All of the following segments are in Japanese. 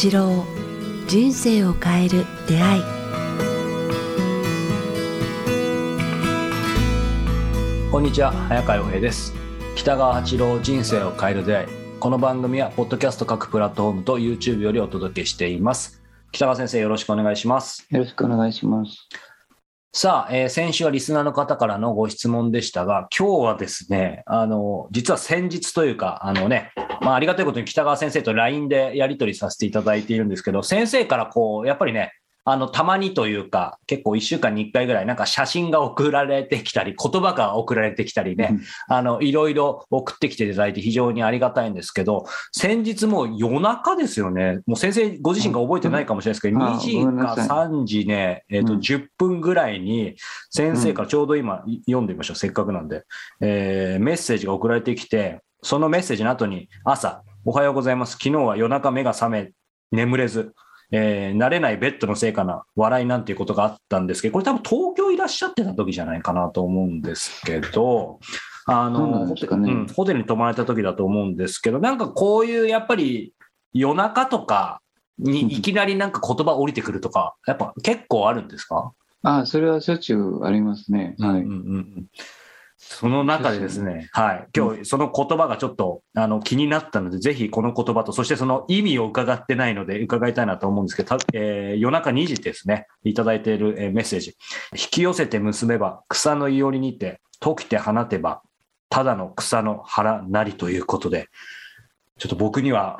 八郎人生を変える出会い。こんにちは早川洋平です。北川八郎人生を変える出会い。この番組はポッドキャスト各プラットフォームと YouTube よりお届けしています。北川先生よろしくお願いします。よろしくお願いします。さあ、えー先週はリスナーの方からのご質問でしたが、今日はですね、あの、実は先日というか、あのね、まあ、ありがたいことに北川先生と LINE でやり取りさせていただいているんですけど、先生からこう、やっぱりね、あの、たまにというか、結構1週間に1回ぐらい、なんか写真が送られてきたり、言葉が送られてきたりね、あの、いろいろ送ってきていただいて非常にありがたいんですけど、先日もう夜中ですよね。もう先生ご自身が覚えてないかもしれないですけど、うんあ2時かごめんなさい3時ね、えっ、と、うん10分ぐらいに先生からちょうど今い読んでみましょう。せっかくなんで。えーメッセージが送られてきて、そのメッセージの後に朝、おはようございます。昨日は夜中目が覚め、眠れず、えー慣れないベッドのせいかな、笑いなんていうことがあったんですけど、これ多分東京いらっしゃってた時じゃないかなと思うんですけど、あの、ねうんホテルに泊まれた時だと思うんですけど、なんかこういうやっぱり夜中とかにいきなりなんか言葉降りてくるとか、やっぱ結構あるんですか？あそれはしょっちゅうありますね。はい。うんうんうんその中でですね、はい、今日その言葉がちょっとあの気になったので、ぜひこの言葉と、そしてその意味を伺ってないので、伺いたいなと思うんですけど、たえー夜中2時ですね、いただいている、えーメッセージ。引き寄せて結べば、草のいおりにて、解きて放てば、ただの草の腹なりということで、ちょっと僕には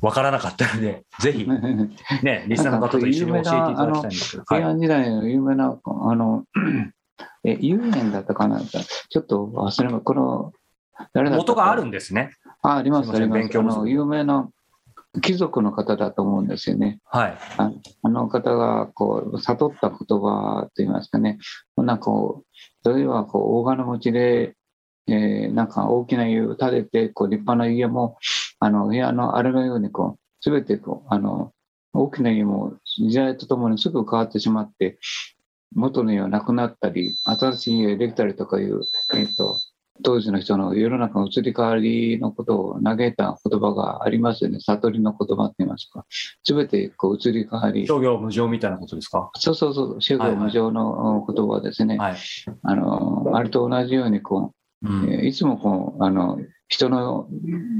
分からなかったので、ぜひ、ね、リスナーの方と一緒に教えていただきたいんですけど。はい平安時代の有名な、あの、え、遊園だったかなちょっと忘れま、この、誰だ元があるんですね。あ、あります、あります。の、有名な貴族の方だと思うんですよね。はい。ああの方が、こう、悟った言葉といいますかね。なんかこう、例えば、こう、大金持ちで、えーなんか大きな家を建てて、こう、立派な家も、あの、部屋のあれのように、こう、すべて、こう、あの、大きな家も時代とともにすぐ変わってしまって、元の家はなくなったり、新しい家ができたりとかいう、えっ、と、当時の人の世の中の移り変わりのことを嘆いた言葉がありますよね。悟りの言葉って言いますか。すべてこう移り変わり、商業無常みたいなことですか？そうそうそう、宗教無常の言葉ですね。はい。あの、あれと同じように、こうう、えーいつもこう、あの、人の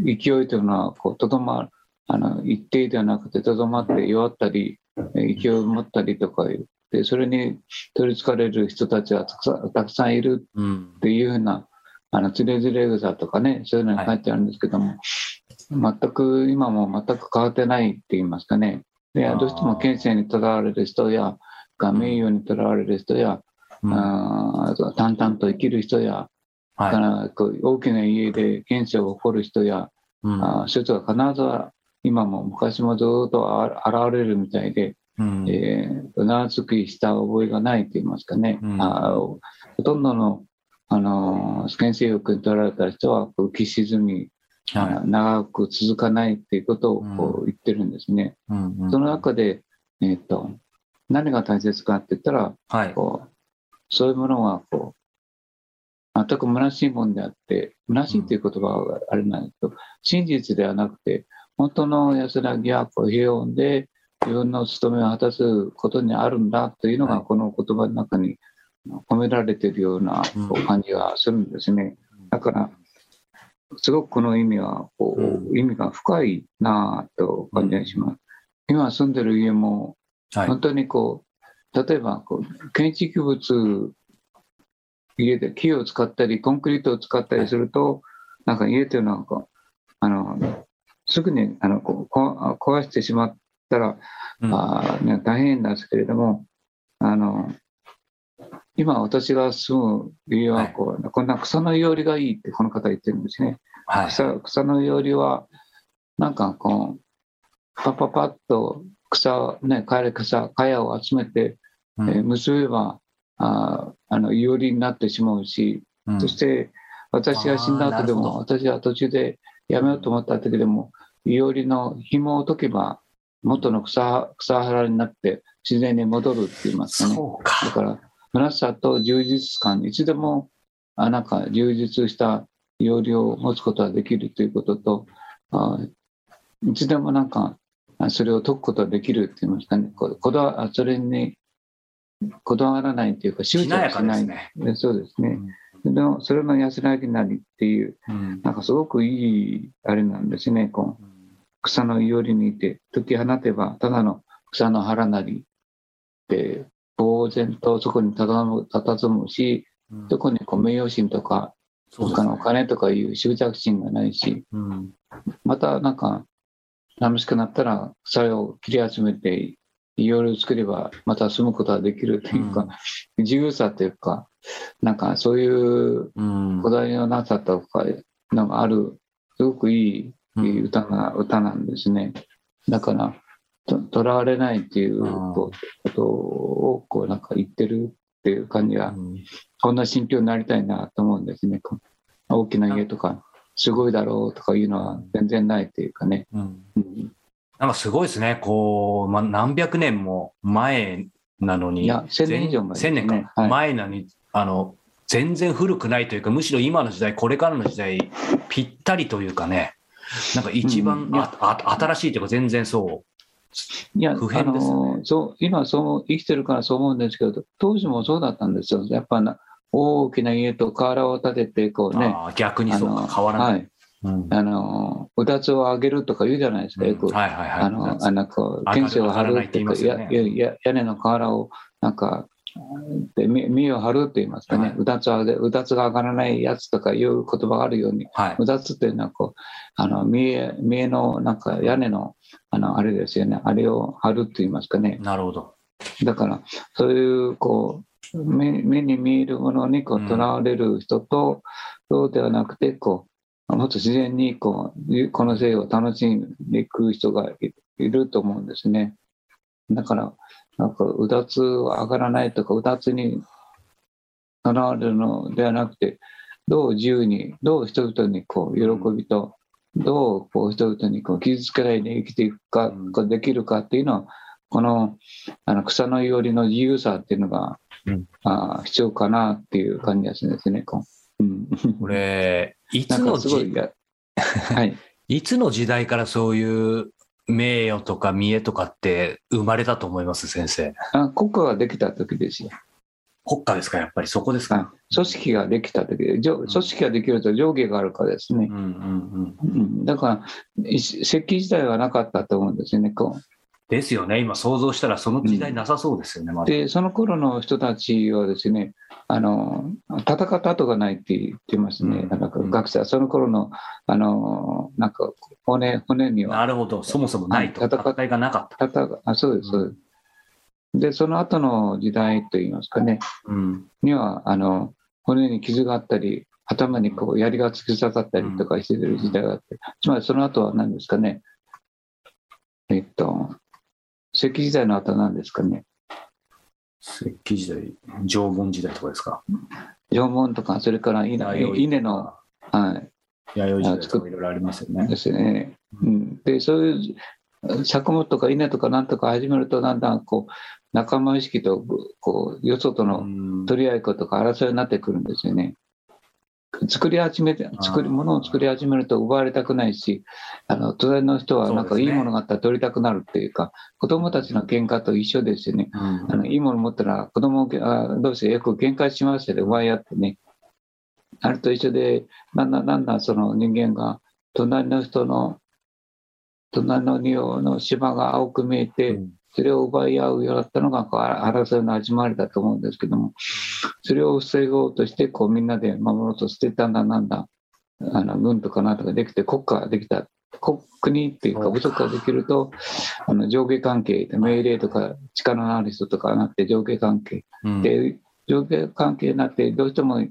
勢いというのは、こう、とどま、あの、一定ではなくて、とどまって弱ったり、えー勢いを持ったりとかいう、で、それに取りつかれる人たちはたくさんたくさんいるうん。っていうふうな、あの、つれづれ草とかね、そういうのに書いてあるんですけども、全く、今も全く変わってないって言いますかね。で、どうしても権勢にとらわれる人や、が名誉にとらわれる人や、うん。あ淡々と生きる人や、かはらこう大きな家で権勢を誇る人や、い。うん。あーそういう人が必ず今も昔もずっとあ現れるみたいで、うん。えーうなずきした覚えがないと言いますかね、うん。あーほとんどの、あのー欲に取られた人は浮き沈み、はあ長く続かないっていうことをこう言ってるんですね。いうんうん。その中で、えっと何が大切かって言ったら、はい。こうそういうものはこう全く虚しいもんであって、虚しいという言葉はあれなんですけど、真実ではなくて、本当の安らぎはこう平穏で自分の務めを果たすことにあるんだというのが、はいこの言葉の中に込められているような感じがするんですね。だから、すごくこの意味はこう、う意味が深いなぁと感じがします。今住んでる家もはい。本当にこう、例えばこう建築物、家で木を使ったり、コンクリートを使ったりすると、なんか家というのはこう、あの、すぐにあのこうこ壊してしまったら、うん。あーね、大変なんですけれども、あの、今私が住む家はこう、こんな草のいおりがいいってこの方言ってるんですね。はい。草草のいおりは、なんかこう、パパパッと草、ね、枯れ草、かやを集めて、うん。えー結べば、あーあの、いおりになってしまうし、うん。そして私が死んだ後でも、私は途中でやめようと思った時でも、いおりの紐を解けば、元の草草原になって自然に戻るって言いますかね。そうか。だから、虚しさと充実感、いつでも、あなんか充実した要領を持つことができるということと、あいつでもなんか、あそれを解くことができるって言いますかね、こうこだわそれにこだわらないというか、執しなやか着しない。ですね。でそうですね。でもそれの安らぎなりっていう、うんなんかすごくいいあれなんですね。こう草のいおりにいて、解き放てば、ただの草の腹なりで、呆然とそこにたたむ佇むし、うん。そこにこう名誉心とか、他のお金とかいう執着心がないし、うん。またなんか、寂しくなったら草を切り集めて、いろいろ作ればまた住むことができるというか、自由さというか、なんかそういううん。こだわりのなさとか、なんかある、すごくいい歌が、歌なんですね。だから、ととらわれないっていううんことをこうなんか言ってるっていう感じが、うんこんな心境になりたいなと思うんですね。大きな家とか、すごいだろうとかいうのは全然ないっていうかね。うんうんなんかすごいですね。こう、まあ、何百年も前なのに。いや1000年以上前ね1000年か。はい前なのに、あの、全然古くないというか、むしろ今の時代、これからの時代、ぴったりというかね、なんか一番、うんああ新しいというか、全然そいや、普遍ですねあのそう今そう生きてるからそう思うんですけど、当時もそうだったんですよ。やっぱな大きな家と瓦を建てて、こう。うね、逆にそうか、変わらない。はい、うんあの、うだつを上げるとか言うじゃないですか、よく。はいはいはい。あの、あのこう、上がる天性を張るっていうか、や屋根の瓦を、なんか、で見見を張るって言いますかね、はいうだつを上げ、うだつが上がらないやつとかいう言葉があるように、はい。うだつっていうのはこう、あの、見え、見えの、なんか屋根の、あの、あれですよね、あれを張るって言いますかね。なるほど。だから、そういう、こう、目目に見えるものにこうんうとらわれる人と、そうではなくて、こう、もっと自然にこう、この性を楽しんでいく人がいいると思うんですね。だから、なんか、うだつは上がらないとか、うだつにとらわれるのではなくて、どう自由に、どう人々にこう、喜びと、どうこう人々にこう傷つけないで生きていくか、うできるかっていうのは、このあの草のいおりの自由さっていうのが、うんあー必要かなっていう感じがするんですね。こううん、これ、いつのはい。いつの時代からそういう名誉とか見栄とかって生まれたと思います、先生。あ国家ができた時ですよ。国家ですか、やっぱりそこですはいか。組織ができた時で、上組織ができると上下があるからですねうん。うんうん。うん、だから、い石器時代はなかったと思うんですよね。こうですよね、今想像したらその時代なさそうですよね、まだ。で、その頃の人たちはですね、あの、戦った跡がないって言ってますね。うんなんか学者、その頃の、あの、なんか骨、骨にはなるほど、そもそもないと。はい戦いがなかった。戦あ、そうです、そうです。で、その後の時代といいますかね、うん。には、あの、骨に傷があったり、頭にこう槍が突き刺さったりとかしてる時代があって、つまりその後は何ですかね、えっと、石器時代の後は何ですかね、石器時代、縄文時代とかですか？縄文とか、それから稲稲の、はい、弥生時代とかいろいろありますよねで。すね。うん、で、そういう作物とか稲とかなんとか始めると、だんだんこう仲間意識とこうよそとうのん取り合いっことか争いになってくるんですよね。作り始めて、作り、物を作り始めると奪われたくないし、あの、隣の人はなんかいいものがあったら取りたくなるっていうか、子供たちの喧嘩と一緒ですよね。うん。あの、いいもの持ったら子供あ同士でよく喧嘩しますよね、奪い合ってね。あれと一緒で、だんだんだんだんその人間が、隣の人の、隣の仁王の島が青く見えて、それを奪い合うようだったのがこう争いの始まりだと思うんですけども、それを防ごうとしてこうみんなで守ろうとしてだんだんだんだんあの軍とかなんとかできて国家ができた国国っていうか部族ができるとあの上下関係で命令とか力のある人とかなって上下関係。うん。で上下関係になってどうしても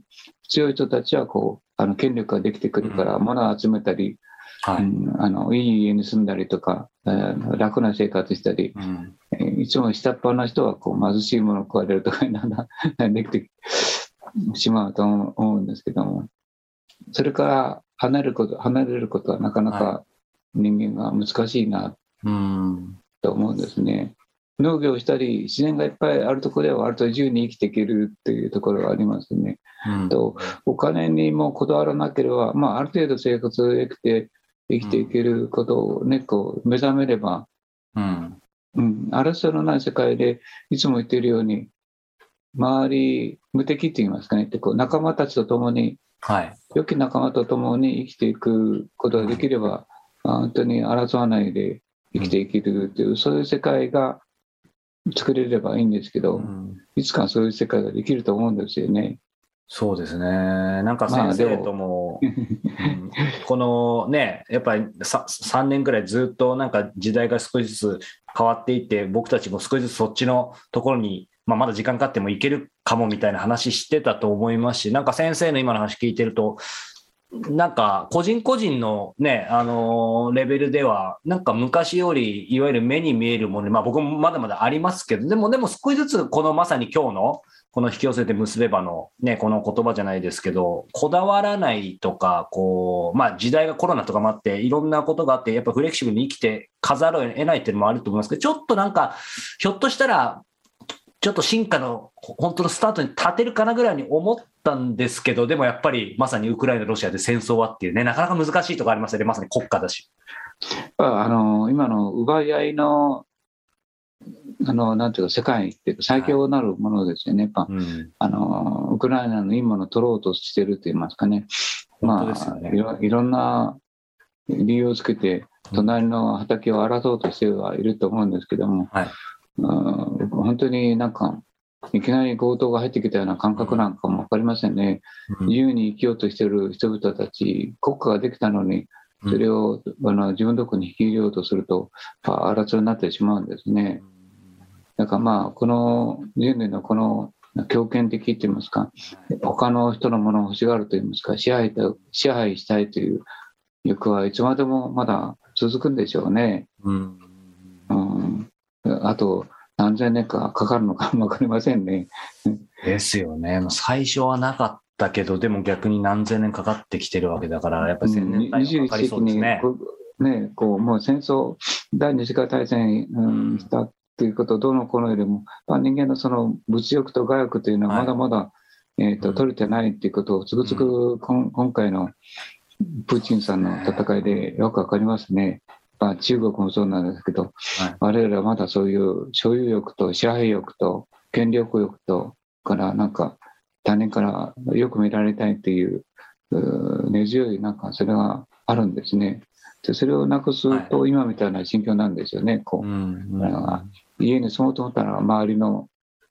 強い人たちはこうあの権力ができてくるからうん。物を集めたり、はい。うんあのいい家に住んだりとか、えー楽な生活したりうんえーいつも下っ端の人はこう貧しいものを食われるとかなんだできてしまうと思うんですけどもそれから離れること離れることはなかなか人間が難しいなうんと思うんですね。農業をしたり自然がいっぱいあるところでは割と自由に生きていけるっていうところがありますね。うんとお金にもこだわらなければ、まあ、ある程度生活をできて生きていけることをね、こう目覚めればうん。うん、争いのない世界でいつも言っているように、周り無敵って言いますかね、ってこう仲間たちと共に、はい。良き仲間と共に生きていくことができれば、あ本当に争わないで生きていけるという、そういう世界が作れればいいんですけど、うんいつかそういう世界ができると思うんですよね。そうですね。なんかまあ先生とも、このね、やっぱり3年ぐらいずっとなんか時代が少しずつ変わっていって、僕たちも少しずつそっちのところに、まあ、まだ時間かかってもいけるかもみたいな話してたと思いますし、なんか先生の今の話聞いてると、なんか個人個人のね、あのーレベルでは、なんか昔よりいわゆる目に見えるもの、まあ僕もまだまだありますけど、でもでも少しずつこのまさに今日のこの引き寄せて結べばのね、この言葉じゃないですけど、こだわらないとか、こう、まあ時代がコロナとかもあって、いろんなことがあって、やっぱフレキシブルに生きて飾るを得ないっていうのもあると思いますけど、ちょっとなんか、ひょっとしたら、ちょっと進化の本当のスタートに立てるかなぐらいに思ったんですけど、でもやっぱりまさにウクライナ、ロシアで戦争はっていうね、なかなか難しいとこありますよね、まさに国家だし。あの今の奪い合いのあのなんていうか世界っていうか最強なるものですよね、やっぱ。うん、あのウクライナのいいものを取ろうとしてると言いますかね、本当ですよね。いろいろんな理由をつけて、隣の畑を荒らそうとしてはいると思うんですけども、はいうん本当になんか、いきなり強盗が入ってきたような感覚なんかも分かりませんね、うん自由に生きようとしている人々たち、国家ができたのに、それを、あの自分のところに引き入れようとすると、やっぱ争いになってしまうんですね。だからまあ、この人類のこの強権的って言いますか、他の人のものを欲しがると言いますか、支配と支配したいという欲はいつまでもまだ続くんでしょうね。うんうん、あと何千年かかかるのかも分かりませんね。ですよね。まあ最初はなかったけど、でも逆に何千年かかってきてるわけだから、やっぱり千年単位は21かかりそうですね。こうね、こうもう戦争、第二次世界大戦、うん、したということ、どの頃よりも、まあ、人間のその物欲と我欲というのははいまだまだ、えーとうん取れてないということを、つくづくこん今回のプーチンさんの戦いでよくわかりますね。まあ、中国もそうなんですけど、はい我々はまだそういう所有欲と支配欲と権力欲とからなんか他人からよく見られたいっていう根強いなんかそれがあるんですね。でそれをなくすと今みたいな心境なんですよね。こううんうんあ家に住もうと思ったら周りの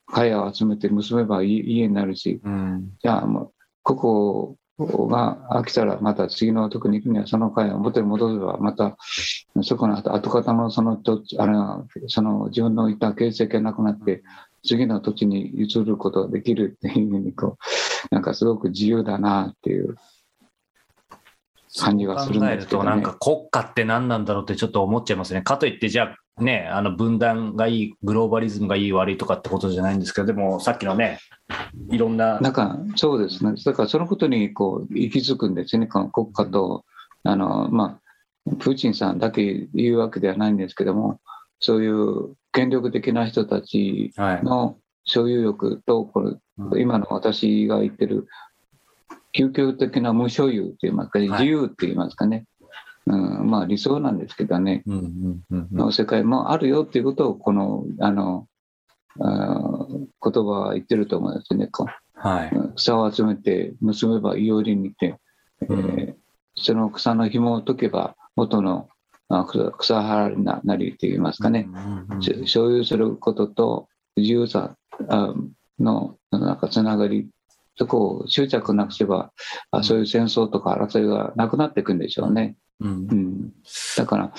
茅を集めて結べば家家になるし、うんじゃあもうここが飽きたらまた次のとこに行くにはその階を元に戻せばまたそこの跡跡形のその土地あれはその自分のいた形跡がなくなって次の土地に移ることができるっていうふうにこうなんかすごく自由だなっていう感じがするんですけどね考えると、なんか国家って何なんだろうってちょっと思っちゃいますね。かといって、じゃあね、あの分断がいい、グローバリズムがいい悪いとかってことじゃないんですけど、でもさっきのね、いろんな、なんかそうですね、だからそのことにこう息づくんですよね、この国家と、あのまあ、プーチンさんだけ言うわけではないんですけども、そういう権力的な人たちはい。の所有欲と、これうん。今の私が言ってる、究極的な無所有と言いますか、い。自由って言いますかね、うん、まあ理想なんですけどね、うんうんうんうん。の世界もあるよっていうことを、このあのあー言葉は言ってると思うんですよね。はい。草を集めて結べばいおりにて、えーうんその草の紐を解けば元のあ草草原にななりといいますかね、うんうんうん。し所有することと自由さあのなんかつながりそこを執着なくせばあそういう戦争とか争いがなくなっていくんでしょうね。うん。うん、だから、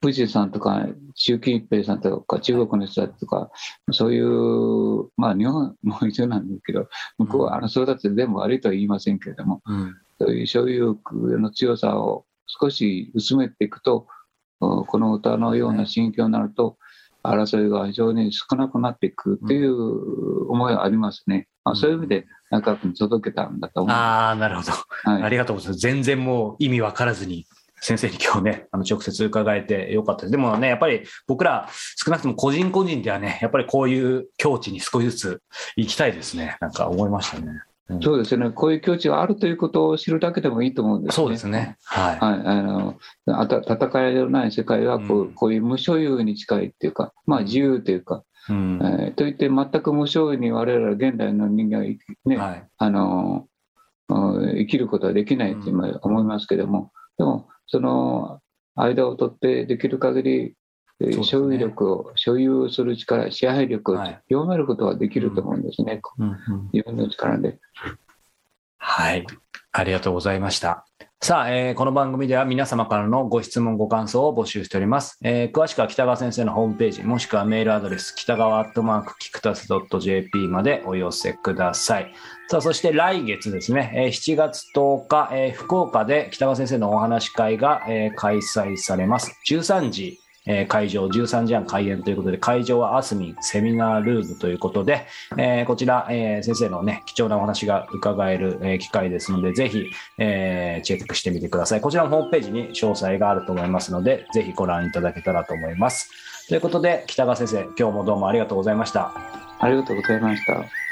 プーチンさんとか、習近平さんとか、中国の人たちとか、そういう、まあ、日本も一緒なんですけど、向こうは争いだって全部悪いとは言いませんけれども、うん。そういう所有欲の強さを少し薄めていくと、おこの歌のような心境になると、争いが非常に少なくなっていくっていう思いはありますね。まあ、そういう意味で、中君に届けたんだと思う。ああ、なるほど。はいありがとうございます。全然もう意味わからずに、先生に今日ね、あの直接伺えてよかったです。でもね、やっぱり僕ら少なくとも個人個人ではね、やっぱりこういう境地に少しずつ行きたいですね。なんか思いましたね。うんそうですね、こういう境地があるということを知るだけでもいいと思うんですね。そうですね。はい。はい、あのあた戦いのない世界はこう,、うんこういう無所有に近いっていうか、まあ、自由というか、うんえーといって全く無所有に我々は現代の人間は生き,、ねはい。あのうん生きることはできないと今思いますけども、でもその間を取ってできる限り、ね所有力を所有する力支配力をはい弱めることはできると思うんですね、うんうん自分の力で。はい。ありがとうございました。さあ、えーこの番組では皆様からのご質問、ご感想を募集しております。えー詳しくは北川先生のホームページ、もしくはメールアドレス、北川アットマークキクタス .jp までお寄せください。さあ、そして来月ですね、えー7月10日、えー福岡で北川先生のお話会が、えー開催されます。13時、えー会場13時半開演ということで、会場はアスミンセミナールームということで、えーこちら、えー先生のね、貴重なお話が伺える、えー機会ですので、ぜひ、えーチェックしてみてください。こちらのホームページに詳細があると思いますので、ぜひご覧いただけたらと思います。ということで、北川先生、今日もどうもありがとうございました。ありがとうございました。